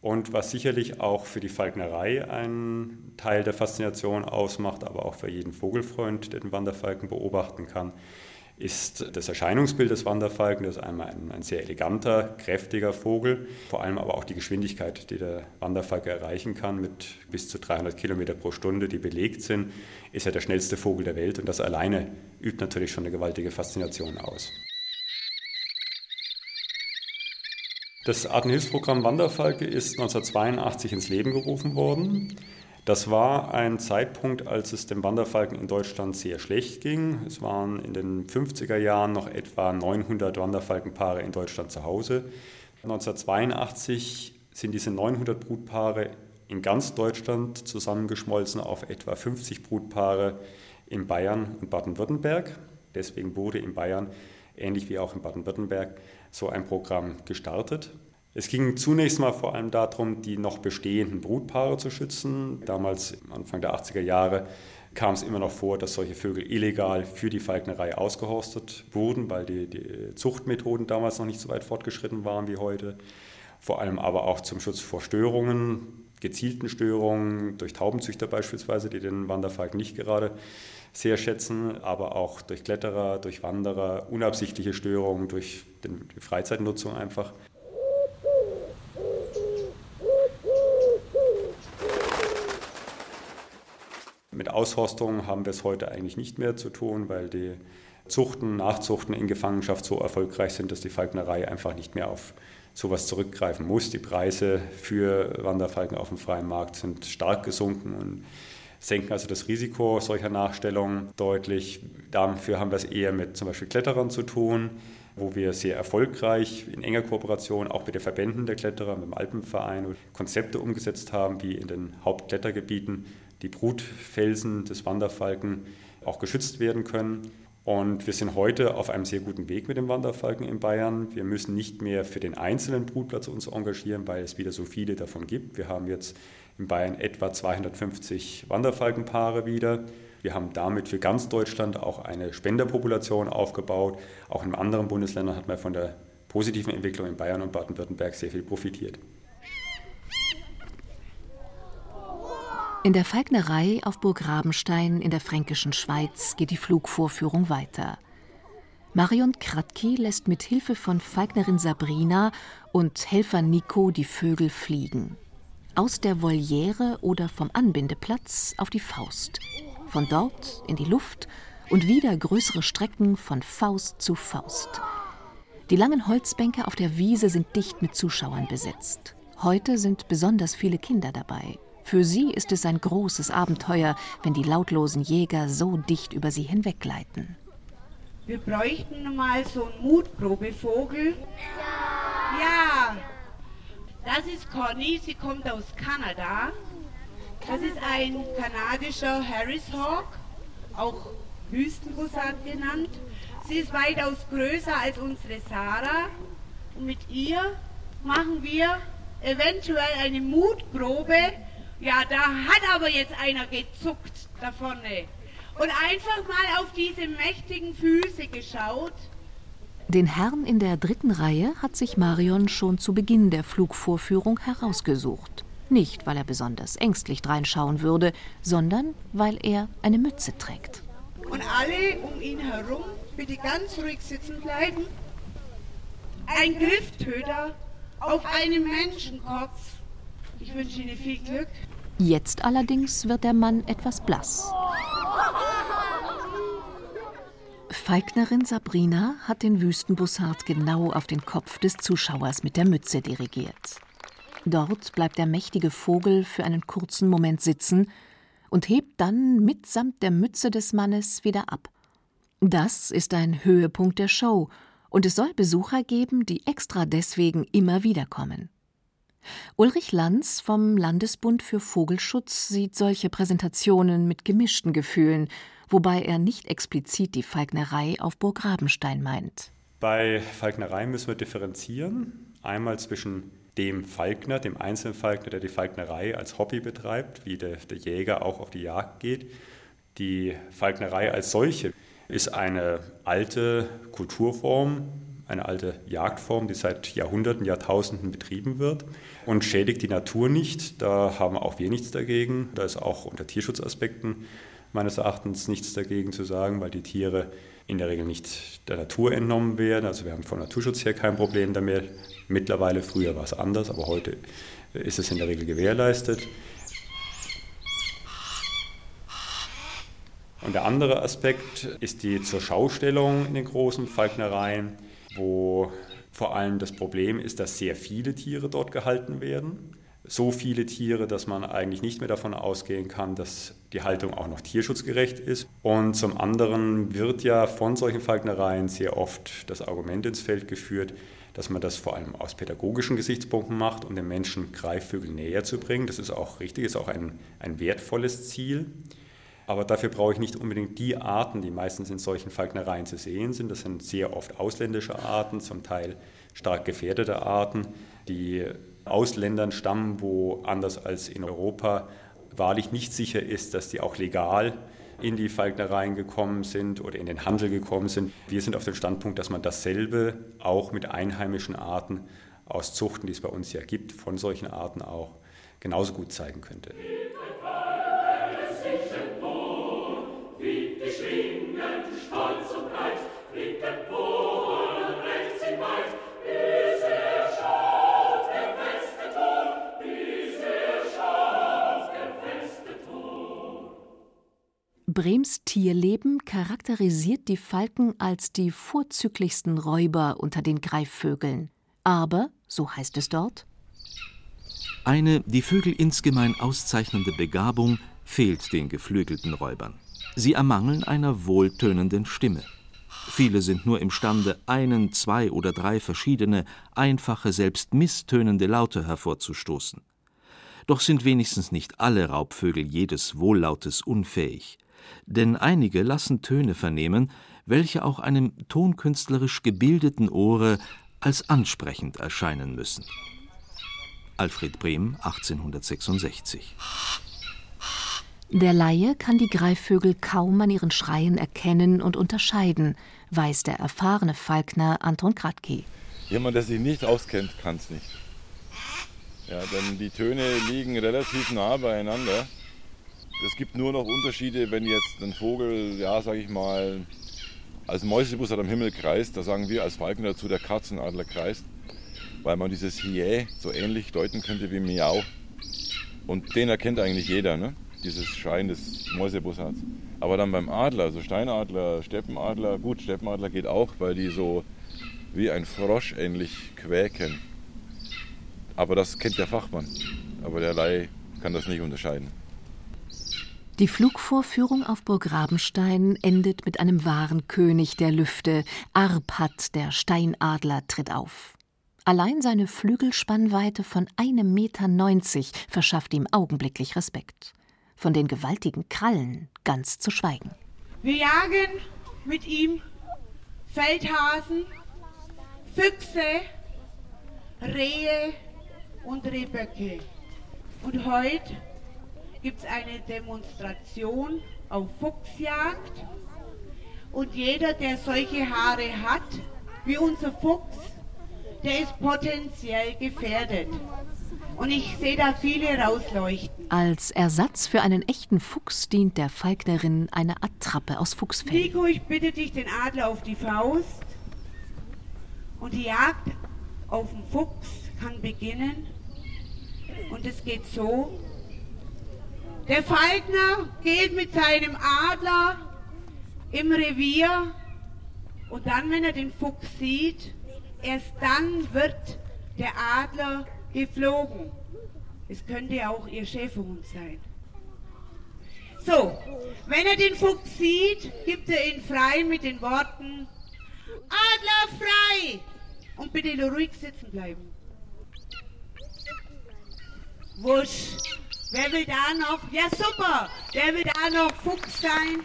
und was sicherlich auch für die Falknerei einen Teil der Faszination ausmacht, aber auch für jeden Vogelfreund, der den Wanderfalken beobachten kann, ist das Erscheinungsbild des Wanderfalken. Das ist einmal ein, ein, sehr eleganter, kräftiger Vogel, vor allem aber auch die Geschwindigkeit, die der Wanderfalke erreichen kann, mit bis zu 300 Kilometer pro Stunde, die belegt sind, ist er der schnellste Vogel der Welt und das alleine übt natürlich schon eine gewaltige Faszination aus. Das Artenhilfsprogramm Wanderfalke ist 1982 ins Leben gerufen worden. Das war ein Zeitpunkt, als es dem Wanderfalken in Deutschland sehr schlecht ging. Es waren in den 50er Jahren noch etwa 900 Wanderfalkenpaare in Deutschland zu Hause. 1982 sind diese 900 Brutpaare in ganz Deutschland zusammengeschmolzen auf etwa 50 Brutpaare in Bayern und Baden-Württemberg. Deswegen wurde in Bayern, ähnlich wie auch in Baden-Württemberg, so ein Programm gestartet. Es ging zunächst mal vor allem darum, die noch bestehenden Brutpaare zu schützen. Damals, Anfang der 80er Jahre, kam es immer noch vor, dass solche Vögel illegal für die Falknerei ausgehorstet wurden, weil die, die Zuchtmethoden damals noch nicht so weit fortgeschritten waren wie heute. Vor allem aber auch zum Schutz vor Störungen, gezielten Störungen, durch Taubenzüchter beispielsweise, die den Wanderfalken nicht gerade sehr schätzen, aber auch durch Kletterer, durch Wanderer, unabsichtliche Störungen, durch die Freizeitnutzung einfach. Mit Aushorstung haben wir es heute eigentlich nicht mehr zu tun, weil die Zuchten, Nachzuchten in Gefangenschaft so erfolgreich sind, dass die Falknerei einfach nicht mehr auf sowas zurückgreifen muss. Die Preise für Wanderfalken auf dem freien Markt sind stark gesunken und senken also das Risiko solcher Nachstellungen deutlich. Dafür haben wir es eher mit zum Beispiel Kletterern zu tun, wo wir sehr erfolgreich in enger Kooperation auch mit den Verbänden der Kletterer, mit dem Alpenverein Konzepte umgesetzt haben, wie in den Hauptklettergebieten die Brutfelsen des Wanderfalken auch geschützt werden können. Und wir sind heute auf einem sehr guten Weg mit dem Wanderfalken in Bayern. Wir müssen nicht mehr für den einzelnen Brutplatz uns engagieren, weil es wieder so viele davon gibt. Wir haben jetzt in Bayern etwa 250 Wanderfalkenpaare wieder. Wir haben damit für ganz Deutschland auch eine Spenderpopulation aufgebaut. Auch in anderen Bundesländern hat man von der positiven Entwicklung in Bayern und Baden-Württemberg sehr viel profitiert. In der Falknerei auf Burg Rabenstein in der fränkischen Schweiz geht die Flugvorführung weiter. Marion Kratki lässt mit Hilfe von Falknerin Sabrina und Helfer Nico die Vögel fliegen. Aus der Voliere oder vom Anbindeplatz auf die Faust. Von dort in die Luft und wieder größere Strecken von Faust zu Faust. Die langen Holzbänke auf der Wiese sind dicht mit Zuschauern besetzt. Heute sind besonders viele Kinder dabei. Für sie ist es ein großes Abenteuer, wenn die lautlosen Jäger so dicht über sie hinweggleiten. Wir bräuchten mal so einen Mutprobevogel. Ja. ja. Das ist Conny, sie kommt aus Kanada. Das ist ein kanadischer Harris Hawk, auch Wüstenbussard genannt. Sie ist weitaus größer als unsere Sarah. Und mit ihr machen wir eventuell eine Mutprobe. Ja, da hat aber jetzt einer gezuckt da vorne. Und einfach mal auf diese mächtigen Füße geschaut. Den Herrn in der dritten Reihe hat sich Marion schon zu Beginn der Flugvorführung herausgesucht. Nicht, weil er besonders ängstlich dreinschauen würde, sondern weil er eine Mütze trägt. Und alle um ihn herum bitte ganz ruhig sitzen bleiben. Ein Grifftöter auf einem Menschenkopf. Ich wünsche Ihnen viel Glück. Jetzt allerdings wird der Mann etwas blass. Falknerin Sabrina hat den Wüstenbussard genau auf den Kopf des Zuschauers mit der Mütze dirigiert. Dort bleibt der mächtige Vogel für einen kurzen Moment sitzen und hebt dann mitsamt der Mütze des Mannes wieder ab. Das ist ein Höhepunkt der Show, und es soll Besucher geben, die extra deswegen immer wieder kommen. Ulrich Lanz vom Landesbund für Vogelschutz sieht solche Präsentationen mit gemischten Gefühlen, wobei er nicht explizit die Falknerei auf Burg Rabenstein meint. Bei Falknerei müssen wir differenzieren. Einmal zwischen dem Falkner, dem einzelnen Falkner, der die Falknerei als Hobby betreibt, wie der, der Jäger auch auf die Jagd geht. Die Falknerei als solche ist eine alte Kulturform, eine alte Jagdform, die seit Jahrhunderten, Jahrtausenden betrieben wird und schädigt die Natur nicht. Da haben auch wir nichts dagegen. Da ist auch unter Tierschutzaspekten meines Erachtens nichts dagegen zu sagen, weil die Tiere in der Regel nicht der Natur entnommen werden. Also wir haben von Naturschutz her kein Problem damit. Mittlerweile, früher war es anders, aber heute ist es in der Regel gewährleistet. Und der andere Aspekt ist die zur Schaustellung in den großen Falknereien, wo vor allem das Problem ist, dass sehr viele Tiere dort gehalten werden so viele Tiere, dass man eigentlich nicht mehr davon ausgehen kann, dass die Haltung auch noch tierschutzgerecht ist. Und zum anderen wird ja von solchen Falknereien sehr oft das Argument ins Feld geführt, dass man das vor allem aus pädagogischen Gesichtspunkten macht, um den Menschen Greifvögel näher zu bringen. Das ist auch richtig, ist auch ein, ein wertvolles Ziel. Aber dafür brauche ich nicht unbedingt die Arten, die meistens in solchen Falknereien zu sehen sind. Das sind sehr oft ausländische Arten, zum Teil stark gefährdete Arten, die Ausländern stammen, wo anders als in Europa wahrlich nicht sicher ist, dass die auch legal in die Falknereien gekommen sind oder in den Handel gekommen sind. Wir sind auf dem Standpunkt, dass man dasselbe auch mit einheimischen Arten aus Zuchten, die es bei uns ja gibt, von solchen Arten auch genauso gut zeigen könnte. Brems Tierleben charakterisiert die Falken als die vorzüglichsten Räuber unter den Greifvögeln. Aber, so heißt es dort, eine die Vögel insgemein auszeichnende Begabung fehlt den geflügelten Räubern. Sie ermangeln einer wohltönenden Stimme. Viele sind nur imstande, einen, zwei oder drei verschiedene, einfache, selbst misstönende Laute hervorzustoßen. Doch sind wenigstens nicht alle Raubvögel jedes Wohllautes unfähig denn einige lassen Töne vernehmen, welche auch einem tonkünstlerisch gebildeten Ohre als ansprechend erscheinen müssen. Alfred Brehm 1866 Der Laie kann die Greifvögel kaum an ihren Schreien erkennen und unterscheiden, weiß der erfahrene Falkner Anton Kratky. Jemand, der sich nicht auskennt, kann es nicht. Ja, denn die Töne liegen relativ nah beieinander es gibt nur noch Unterschiede, wenn jetzt ein Vogel, ja, sag ich mal, als Mäusebussard am Himmel kreist, da sagen wir als Falken dazu, der Katzenadler kreist, weil man dieses Hiä so ähnlich deuten könnte wie Miau. Und den erkennt eigentlich jeder, ne? dieses Schreien des Mäusebussards. Aber dann beim Adler, so Steinadler, Steppenadler, gut, Steppenadler geht auch, weil die so wie ein Frosch ähnlich quäken. Aber das kennt der Fachmann. Aber der Laie kann das nicht unterscheiden. Die Flugvorführung auf Burg Rabenstein endet mit einem wahren König der Lüfte. Arpad, der Steinadler, tritt auf. Allein seine Flügelspannweite von einem Meter neunzig verschafft ihm augenblicklich Respekt. Von den gewaltigen Krallen ganz zu schweigen. Wir jagen mit ihm Feldhasen, Füchse, Rehe und Rehböcke. Und heute gibt es eine Demonstration auf Fuchsjagd. Und jeder, der solche Haare hat, wie unser Fuchs, der ist potenziell gefährdet. Und ich sehe da viele rausleuchten. Als Ersatz für einen echten Fuchs dient der Falknerin eine Attrappe aus Fuchsfell. Nico, ich bitte dich den Adler auf die Faust. Und die Jagd auf den Fuchs kann beginnen. Und es geht so. Der Falkner geht mit seinem Adler im Revier und dann, wenn er den Fuchs sieht, erst dann wird der Adler geflogen. Es könnte auch ihr Schäferhund sein. So, wenn er den Fuchs sieht, gibt er ihn frei mit den Worten Adler frei! Und bitte ruhig sitzen bleiben. Wusch. Wer will da noch? Ja, super. Wer will da noch Fuchs sein?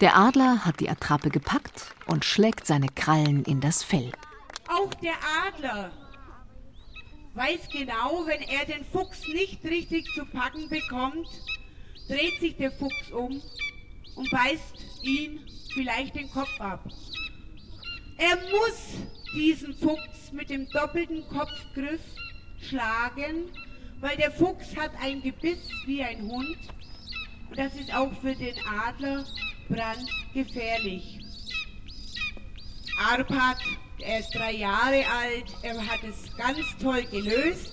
Der Adler hat die Attrappe gepackt und schlägt seine Krallen in das Fell. Auch der Adler weiß genau, wenn er den Fuchs nicht richtig zu packen bekommt, dreht sich der Fuchs um und beißt ihn vielleicht den Kopf ab. Er muss diesen Fuchs mit dem doppelten Kopfgriff schlagen, weil der Fuchs hat ein Gebiss wie ein Hund und das ist auch für den Adler brandgefährlich. Arpad, er ist drei Jahre alt, er hat es ganz toll gelöst.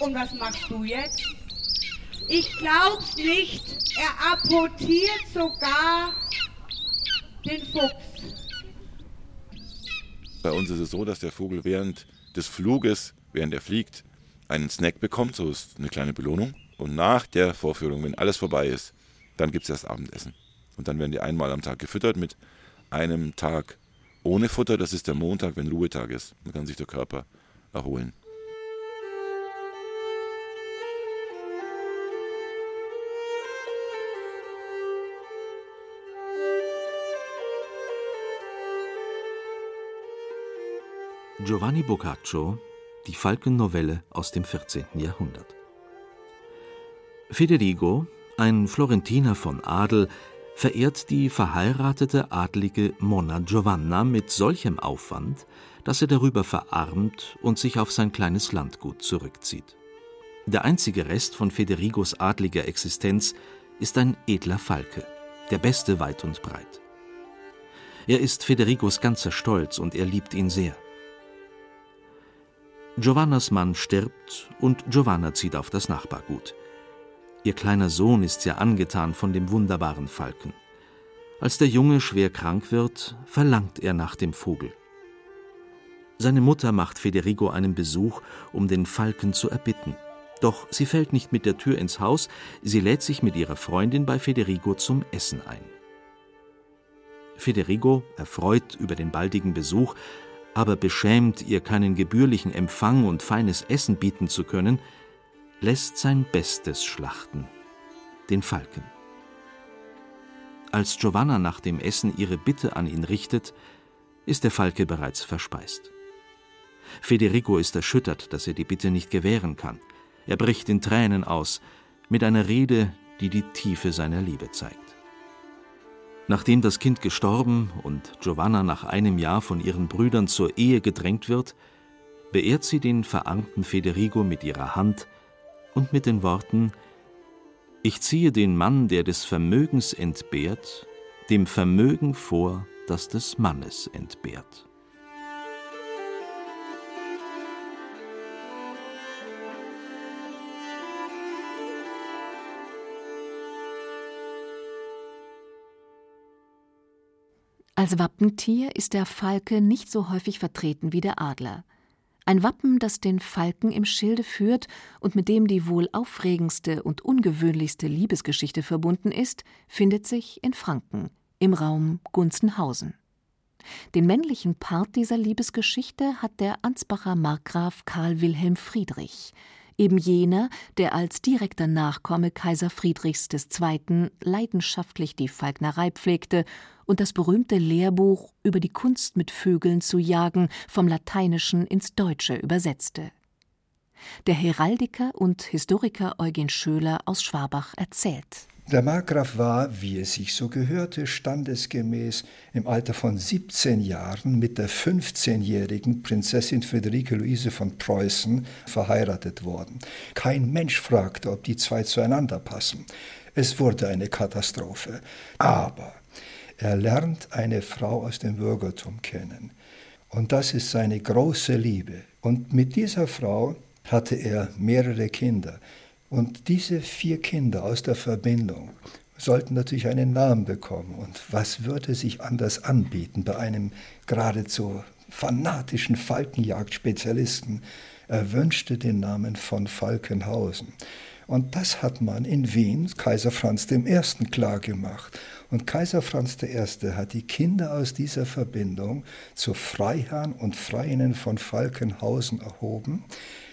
Und was machst du jetzt? Ich glaub's nicht, er apportiert sogar den Fuchs. Bei uns ist es so, dass der Vogel während des Fluges, während er fliegt, einen Snack bekommt, so ist eine kleine Belohnung. Und nach der Vorführung, wenn alles vorbei ist, dann gibt es das Abendessen. Und dann werden die einmal am Tag gefüttert mit einem Tag ohne Futter. Das ist der Montag, wenn Ruhetag ist. Dann kann sich der Körper erholen. Giovanni Boccaccio, die Falkennovelle aus dem 14. Jahrhundert. Federigo, ein Florentiner von Adel, verehrt die verheiratete adlige Monna Giovanna mit solchem Aufwand, dass er darüber verarmt und sich auf sein kleines Landgut zurückzieht. Der einzige Rest von Federigos adliger Existenz ist ein edler Falke, der beste weit und breit. Er ist Federigos ganzer Stolz und er liebt ihn sehr. Giovannas Mann stirbt und Giovanna zieht auf das Nachbargut. Ihr kleiner Sohn ist sehr angetan von dem wunderbaren Falken. Als der Junge schwer krank wird, verlangt er nach dem Vogel. Seine Mutter macht Federigo einen Besuch, um den Falken zu erbitten. Doch sie fällt nicht mit der Tür ins Haus, sie lädt sich mit ihrer Freundin bei Federigo zum Essen ein. Federigo, erfreut über den baldigen Besuch, aber beschämt, ihr keinen gebührlichen Empfang und feines Essen bieten zu können, lässt sein Bestes schlachten, den Falken. Als Giovanna nach dem Essen ihre Bitte an ihn richtet, ist der Falke bereits verspeist. Federico ist erschüttert, dass er die Bitte nicht gewähren kann. Er bricht in Tränen aus, mit einer Rede, die die Tiefe seiner Liebe zeigt. Nachdem das Kind gestorben und Giovanna nach einem Jahr von ihren Brüdern zur Ehe gedrängt wird, beehrt sie den verarmten Federigo mit ihrer Hand und mit den Worten Ich ziehe den Mann, der des Vermögens entbehrt, dem Vermögen vor, das des Mannes entbehrt. Als Wappentier ist der Falke nicht so häufig vertreten wie der Adler. Ein Wappen, das den Falken im Schilde führt und mit dem die wohl aufregendste und ungewöhnlichste Liebesgeschichte verbunden ist, findet sich in Franken, im Raum Gunzenhausen. Den männlichen Part dieser Liebesgeschichte hat der Ansbacher Markgraf Karl Wilhelm Friedrich. Eben jener, der als direkter Nachkomme Kaiser Friedrichs II. leidenschaftlich die Falknerei pflegte und das berühmte Lehrbuch über die Kunst mit Vögeln zu jagen vom Lateinischen ins Deutsche übersetzte. Der Heraldiker und Historiker Eugen Schöler aus Schwabach erzählt. Der Markgraf war, wie es sich so gehörte, standesgemäß im Alter von 17 Jahren mit der 15-jährigen Prinzessin Friederike Luise von Preußen verheiratet worden. Kein Mensch fragte, ob die zwei zueinander passen. Es wurde eine Katastrophe. Aber er lernt eine Frau aus dem Bürgertum kennen. Und das ist seine große Liebe. Und mit dieser Frau hatte er mehrere Kinder. Und diese vier Kinder aus der Verbindung sollten natürlich einen Namen bekommen. Und was würde sich anders anbieten bei einem geradezu fanatischen Falkenjagdspezialisten? Er wünschte den Namen von Falkenhausen. Und das hat man in Wien Kaiser Franz I. klargemacht. Und Kaiser Franz I. hat die Kinder aus dieser Verbindung zu Freiherren und Freien von Falkenhausen erhoben.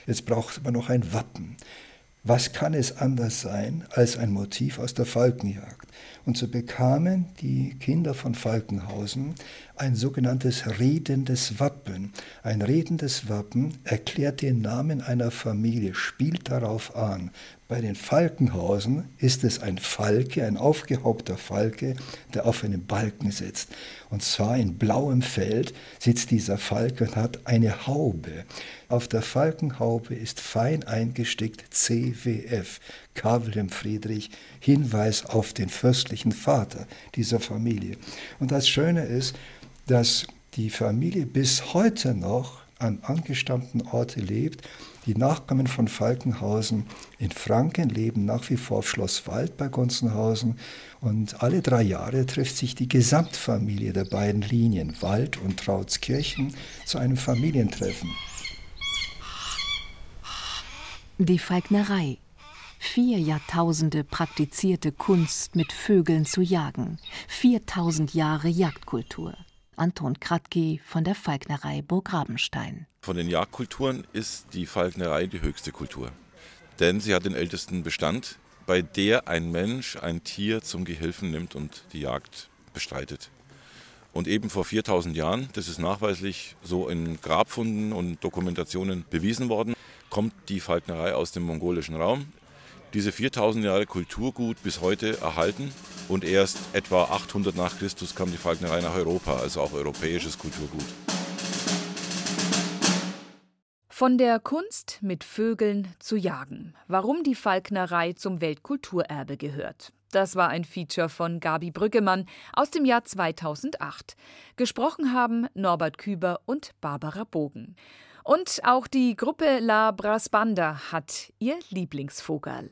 Jetzt braucht man noch ein Wappen. Was kann es anders sein als ein Motiv aus der Falkenjagd? Und so bekamen die Kinder von Falkenhausen ein sogenanntes redendes Wappen. Ein redendes Wappen erklärt den Namen einer Familie, spielt darauf an. Bei den Falkenhausen ist es ein Falke, ein aufgehaubter Falke, der auf einem Balken sitzt. Und zwar in blauem Feld sitzt dieser Falke und hat eine Haube. Auf der Falkenhaube ist fein eingestickt CWF, Karl Wilhelm Friedrich, Hinweis auf den fürstlichen Vater dieser Familie. Und das Schöne ist, dass die Familie bis heute noch an angestammten Orte lebt. Die Nachkommen von Falkenhausen in Franken leben nach wie vor auf Schloss Wald bei Gunzenhausen und alle drei Jahre trifft sich die Gesamtfamilie der beiden Linien Wald und Trautskirchen zu einem Familientreffen. Die Falknerei. Vier Jahrtausende praktizierte Kunst, mit Vögeln zu jagen. 4000 Jahre Jagdkultur. Anton Kratky von der Falknerei Burg Rabenstein. Von den Jagdkulturen ist die Falknerei die höchste Kultur. Denn sie hat den ältesten Bestand, bei der ein Mensch ein Tier zum Gehilfen nimmt und die Jagd bestreitet. Und eben vor 4000 Jahren, das ist nachweislich so in Grabfunden und Dokumentationen bewiesen worden, kommt die Falknerei aus dem mongolischen Raum. Diese 4000 Jahre Kulturgut bis heute erhalten und erst etwa 800 nach Christus kam die Falknerei nach Europa, also auch europäisches Kulturgut. Von der Kunst, mit Vögeln zu jagen. Warum die Falknerei zum Weltkulturerbe gehört. Das war ein Feature von Gabi Brüggemann aus dem Jahr 2008. Gesprochen haben Norbert Küber und Barbara Bogen. Und auch die Gruppe La Brasbanda hat ihr Lieblingsvogel.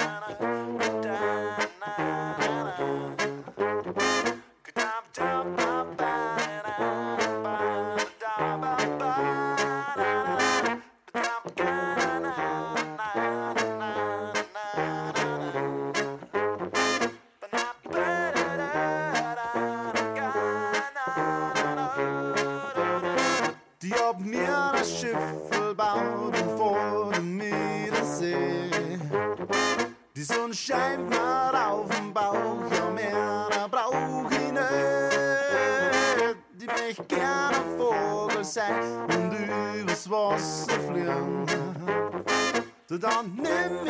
scheint auf dem Bauch, ja mehr brauch ich nicht. Ich möchte gerne Vogel sein und übers Wasser fliegen. Dann nimm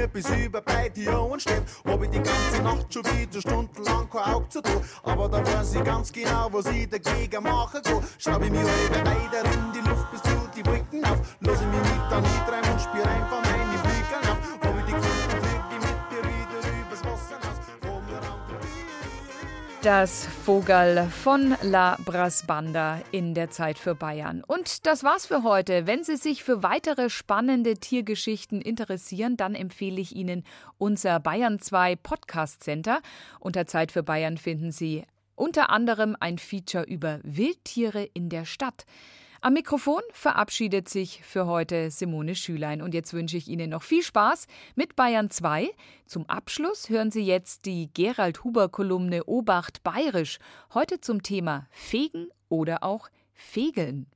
mir bis über beide Jahren steht. Hab ich die ganze Nacht schon wieder stundenlang kein Auge zu tun. Aber da weiß ich ganz genau, was ich dagegen machen kann. Schraub ich mich halbe weiter in die Luft bis zu die Wolken auf. Lass ich mich nicht da niedreiben und spür einfach Das Vogel von La Brasbanda in der Zeit für Bayern. Und das war's für heute. Wenn Sie sich für weitere spannende Tiergeschichten interessieren, dann empfehle ich Ihnen unser Bayern 2 Podcast Center. Unter Zeit für Bayern finden Sie unter anderem ein Feature über Wildtiere in der Stadt. Am Mikrofon verabschiedet sich für heute Simone Schülein und jetzt wünsche ich Ihnen noch viel Spaß mit Bayern 2. Zum Abschluss hören Sie jetzt die Gerald Huber Kolumne Obacht Bayerisch, heute zum Thema Fegen oder auch Fegeln.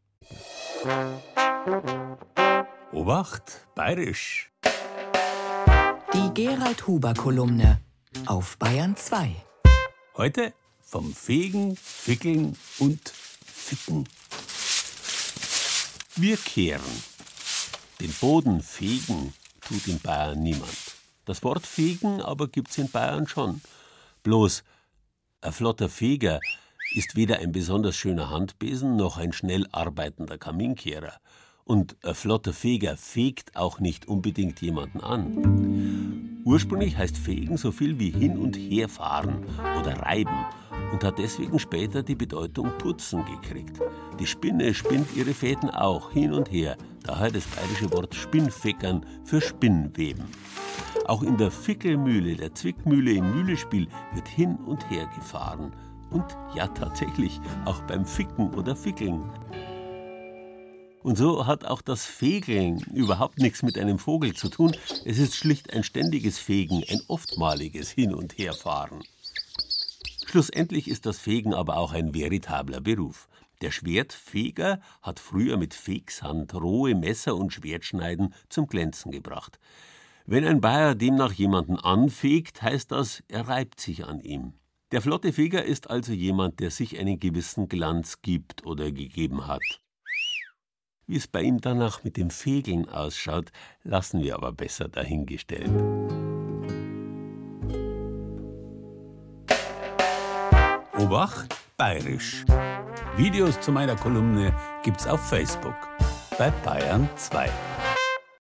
Obacht Bayerisch. Die Gerald Huber Kolumne auf Bayern 2. Heute vom Fegen, Fickeln und Ficken. Wir kehren. Den Boden fegen tut in Bayern niemand. Das Wort fegen aber gibt's in Bayern schon. Bloß ein flotter Feger ist weder ein besonders schöner Handbesen noch ein schnell arbeitender Kaminkehrer. Und ein flotter Feger fegt auch nicht unbedingt jemanden an. Ursprünglich heißt Fegen so viel wie hin und her fahren oder reiben und hat deswegen später die Bedeutung putzen gekriegt. Die Spinne spinnt ihre Fäden auch hin und her, daher das bayerische Wort Spinnfeckern für Spinnweben. Auch in der Fickelmühle, der Zwickmühle im Mühlespiel, wird hin und her gefahren. Und ja, tatsächlich, auch beim Ficken oder Fickeln. Und so hat auch das Fegeln überhaupt nichts mit einem Vogel zu tun. Es ist schlicht ein ständiges Fegen, ein oftmaliges Hin- und Herfahren. Schlussendlich ist das Fegen aber auch ein veritabler Beruf. Der Schwertfeger hat früher mit Fegshand rohe Messer und Schwertschneiden zum Glänzen gebracht. Wenn ein Bayer demnach jemanden anfegt, heißt das, er reibt sich an ihm. Der flotte Feger ist also jemand, der sich einen gewissen Glanz gibt oder gegeben hat. Wie es bei ihm danach mit dem Fegeln ausschaut, lassen wir aber besser dahingestellt. Obacht Bayerisch. Videos zu meiner Kolumne gibt's auf Facebook bei Bayern 2.